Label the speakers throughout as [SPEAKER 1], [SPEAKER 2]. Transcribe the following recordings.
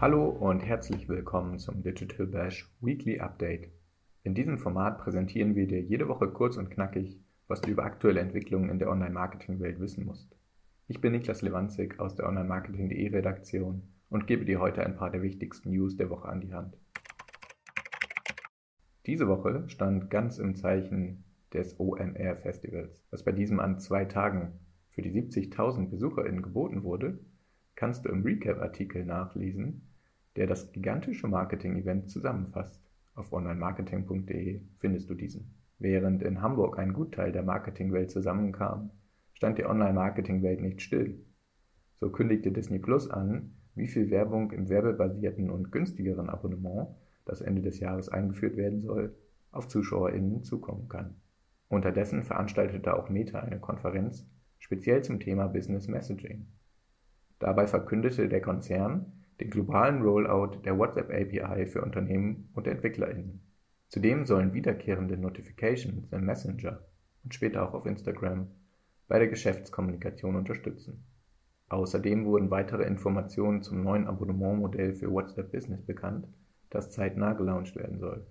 [SPEAKER 1] Hallo und herzlich willkommen zum Digital Bash Weekly Update. In diesem Format präsentieren wir dir jede Woche kurz und knackig, was du über aktuelle Entwicklungen in der Online-Marketing-Welt wissen musst. Ich bin Niklas Lewandzig aus der Online-Marketing.de Redaktion und gebe dir heute ein paar der wichtigsten News der Woche an die Hand. Diese Woche stand ganz im Zeichen des OMR Festivals, was bei diesem an zwei Tagen für die 70.000 BesucherInnen geboten wurde, kannst du im Recap-Artikel nachlesen, der das gigantische Marketing-Event zusammenfasst. Auf onlinemarketing.de findest du diesen. Während in Hamburg ein Gutteil der Marketingwelt zusammenkam, stand die Online-Marketing-Welt nicht still. So kündigte Disney Plus an, wie viel Werbung im werbebasierten und günstigeren Abonnement, das Ende des Jahres eingeführt werden soll, auf ZuschauerInnen zukommen kann. Unterdessen veranstaltete auch Meta eine Konferenz, speziell zum Thema Business Messaging. Dabei verkündete der Konzern, den globalen Rollout der WhatsApp API für Unternehmen und EntwicklerInnen. Zudem sollen wiederkehrende Notifications im Messenger und später auch auf Instagram bei der Geschäftskommunikation unterstützen. Außerdem wurden weitere Informationen zum neuen Abonnementmodell für WhatsApp Business bekannt, das zeitnah gelauncht werden soll.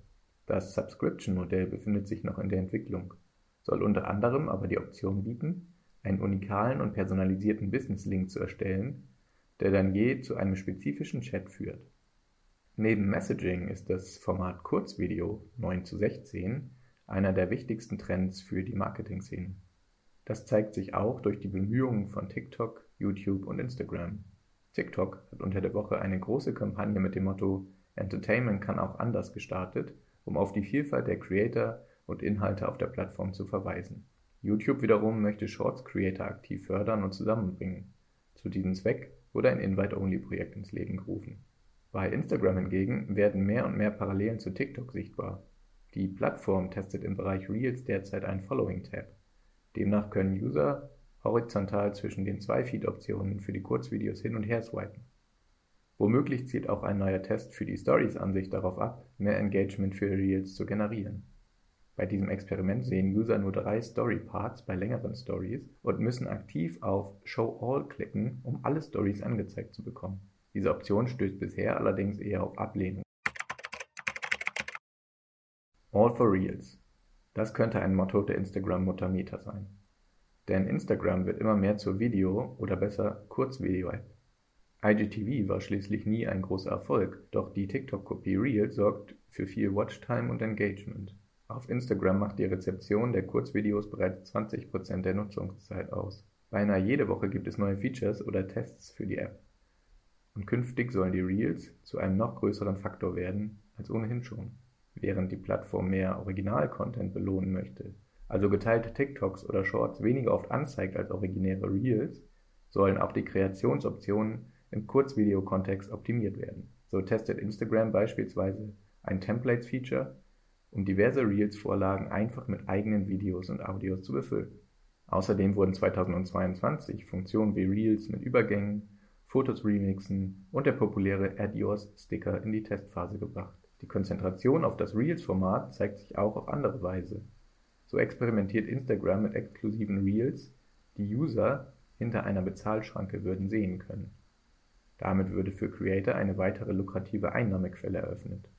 [SPEAKER 1] Das Subscription-Modell befindet sich noch in der Entwicklung, soll unter anderem aber die Option bieten, einen unikalen und personalisierten Business-Link zu erstellen, der dann je zu einem spezifischen Chat führt. Neben Messaging ist das Format Kurzvideo 9 zu 16 einer der wichtigsten Trends für die Marketing-Szene. Das zeigt sich auch durch die Bemühungen von TikTok, YouTube und Instagram. TikTok hat unter der Woche eine große Kampagne mit dem Motto Entertainment kann auch anders gestartet, um auf die Vielfalt der Creator und Inhalte auf der Plattform zu verweisen. YouTube wiederum möchte Shorts Creator aktiv fördern und zusammenbringen. Zu diesem Zweck wurde ein Invite-Only-Projekt ins Leben gerufen. Bei Instagram hingegen werden mehr und mehr Parallelen zu TikTok sichtbar. Die Plattform testet im Bereich Reels derzeit einen Following-Tab. Demnach können User horizontal zwischen den zwei Feed-Optionen für die Kurzvideos hin und her swipen. Womöglich zielt auch ein neuer Test für die Stories-Ansicht darauf ab, mehr Engagement für Reels zu generieren. Bei diesem Experiment sehen User nur drei Story-Parts bei längeren Stories und müssen aktiv auf Show All klicken, um alle Stories angezeigt zu bekommen. Diese Option stößt bisher allerdings eher auf Ablehnung. All for Reels. Das könnte ein Motto der Instagram-Mutter Meta sein. Denn Instagram wird immer mehr zur Video- oder besser Kurzvideo-App. IGTV war schließlich nie ein großer Erfolg, doch die TikTok-Kopie Reels sorgt für viel Watchtime und Engagement. Auf Instagram macht die Rezeption der Kurzvideos bereits 20% der Nutzungszeit aus. Beinahe jede Woche gibt es neue Features oder Tests für die App. Und künftig sollen die Reels zu einem noch größeren Faktor werden als ohnehin schon. Während die Plattform mehr Original-Content belohnen möchte, also geteilte TikToks oder Shorts weniger oft anzeigt als originäre Reels, sollen auch die Kreationsoptionen im Kurzvideo-Kontext optimiert werden. So testet Instagram beispielsweise ein Templates-Feature, um diverse Reels-Vorlagen einfach mit eigenen Videos und Audios zu befüllen. Außerdem wurden 2022 Funktionen wie Reels mit Übergängen, Fotos remixen und der populäre Add Yours Sticker in die Testphase gebracht. Die Konzentration auf das Reels-Format zeigt sich auch auf andere Weise. So experimentiert Instagram mit exklusiven Reels, die User hinter einer Bezahlschranke würden sehen können. Damit würde für Creator eine weitere lukrative Einnahmequelle eröffnet.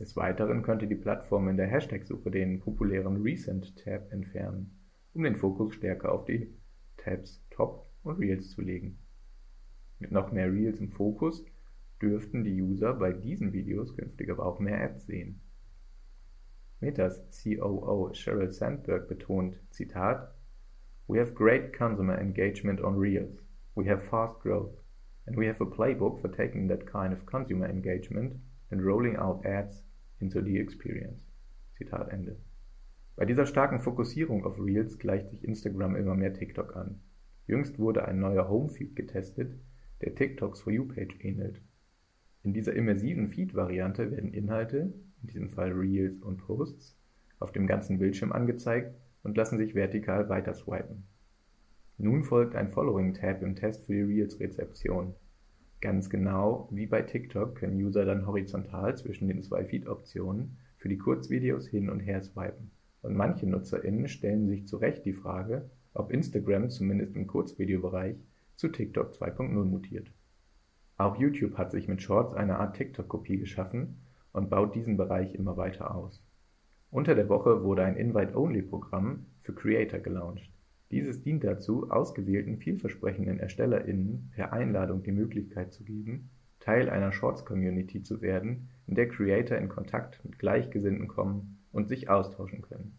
[SPEAKER 1] Des Weiteren könnte die Plattform in der Hashtag-Suche den populären Recent-Tab entfernen, um den Fokus stärker auf die Tabs Top und Reels zu legen. Mit noch mehr Reels im Fokus dürften die User bei diesen Videos künftig aber auch mehr Ads sehen. Metas COO Sheryl Sandberg betont, Zitat, We have great consumer engagement on Reels. We have fast growth. And we have a playbook for taking that kind of consumer engagement and rolling out ads into the experience. Zitat Ende. Bei dieser starken Fokussierung auf Reels gleicht sich Instagram immer mehr TikTok an. Jüngst wurde ein neuer Homefeed getestet, der TikToks For You Page ähnelt. In dieser immersiven Feed-Variante werden Inhalte, in diesem Fall Reels und Posts, auf dem ganzen Bildschirm angezeigt und lassen sich vertikal weiter swipen. Nun folgt ein Following-Tab im Test für die Reels-Rezeption. Ganz genau wie bei TikTok können User dann horizontal zwischen den zwei Feed-Optionen für die Kurzvideos hin und her swipen. Und manche NutzerInnen stellen sich zu Recht die Frage, ob Instagram zumindest im Kurzvideobereich zu TikTok 2.0 mutiert. Auch YouTube hat sich mit Shorts eine Art TikTok-Kopie geschaffen und baut diesen Bereich immer weiter aus. Unter der Woche wurde ein Invite-Only-Programm für Creator gelauncht. Dieses dient dazu, ausgewählten vielversprechenden ErstellerInnen per Einladung die Möglichkeit zu geben, Teil einer Shorts-Community zu werden, in der Creator in Kontakt mit Gleichgesinnten kommen und sich austauschen können.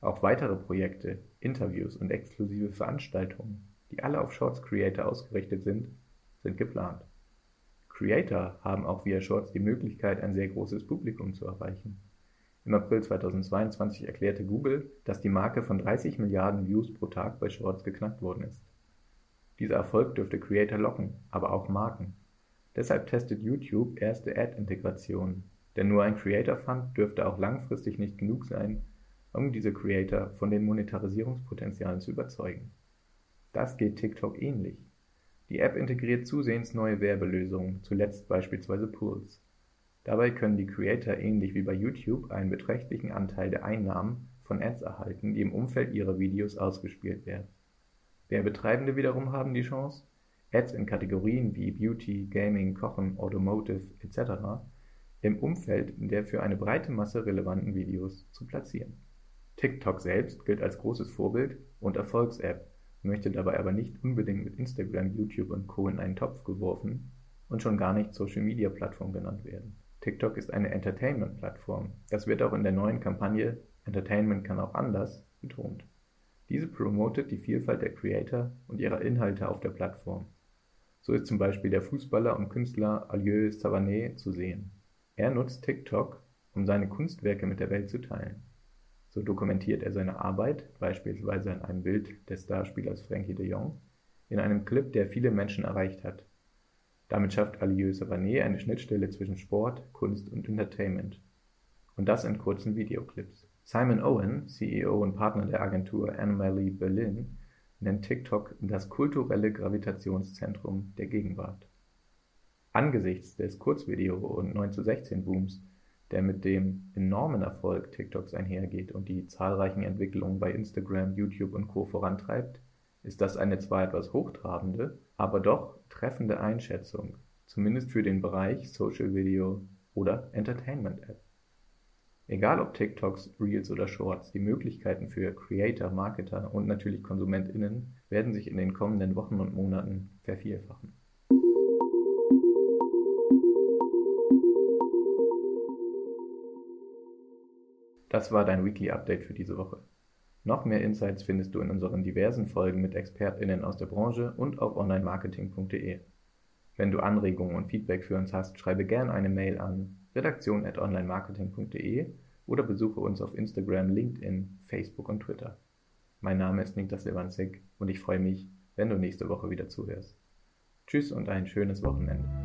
[SPEAKER 1] Auch weitere Projekte, Interviews und exklusive Veranstaltungen, die alle auf Shorts Creator ausgerichtet sind, sind geplant. Creator haben auch via Shorts die Möglichkeit, ein sehr großes Publikum zu erreichen. Im April 2022 erklärte Google, dass die Marke von 30 Milliarden Views pro Tag bei Shorts geknackt worden ist. Dieser Erfolg dürfte Creator locken, aber auch Marken. Deshalb testet YouTube erste Ad-Integrationen, denn nur ein Creator Fund dürfte auch langfristig nicht genug sein, um diese Creator von den Monetarisierungspotenzialen zu überzeugen. Das geht TikTok ähnlich. Die App integriert zusehends neue Werbelösungen, zuletzt beispielsweise Pools. Dabei können die Creator ähnlich wie bei YouTube einen beträchtlichen Anteil der Einnahmen von Ads erhalten, die im Umfeld ihrer Videos ausgespielt werden. Werbetreibende wiederum haben die Chance, Ads in Kategorien wie Beauty, Gaming, Kochen, Automotive etc. im Umfeld der für eine breite Masse relevanten Videos zu platzieren. TikTok selbst gilt als großes Vorbild und Erfolgs-App, möchte dabei aber nicht unbedingt mit Instagram, YouTube und Co. in einen Topf geworfen und schon gar nicht Social-Media-Plattform genannt werden. TikTok ist eine Entertainment-Plattform. Das wird auch in der neuen Kampagne Entertainment kann auch anders betont. Diese promotet die Vielfalt der Creator und ihrer Inhalte auf der Plattform. So ist zum Beispiel der Fußballer und Künstler Alieu Savané zu sehen. Er nutzt TikTok, um seine Kunstwerke mit der Welt zu teilen. So dokumentiert er seine Arbeit, beispielsweise in einem Bild des Starspielers Frankie de Jong, in einem Clip, der viele Menschen erreicht hat. Damit schafft Alieu Savané eine Schnittstelle zwischen Sport, Kunst und Entertainment. Und das in kurzen Videoclips. Simon Owen, CEO und Partner der Agentur Anomaly Berlin, nennt TikTok das kulturelle Gravitationszentrum der Gegenwart. Angesichts des Kurzvideo- und 9 zu 16 Booms der mit dem enormen Erfolg TikToks einhergeht und die zahlreichen Entwicklungen bei Instagram, YouTube und Co. vorantreibt, ist das eine zwar etwas hochtrabende, aber doch treffende Einschätzung, zumindest für den Bereich Social Video oder Entertainment App. Egal ob TikToks, Reels oder Shorts, die Möglichkeiten für Creator, Marketer und natürlich KonsumentInnen werden sich in den kommenden Wochen und Monaten vervielfachen. Das war dein Weekly Update für diese Woche. Noch mehr Insights findest du in unseren diversen Folgen mit ExpertInnen aus der Branche und auf onlinemarketing.de. Wenn du Anregungen und Feedback für uns hast, schreibe gerne eine Mail an redaktion.onlinemarketing.de oder besuche uns auf Instagram, LinkedIn, Facebook und Twitter. Mein Name ist Niklas Lewandzig und ich freue mich, wenn du nächste Woche wieder zuhörst. Tschüss und ein schönes Wochenende.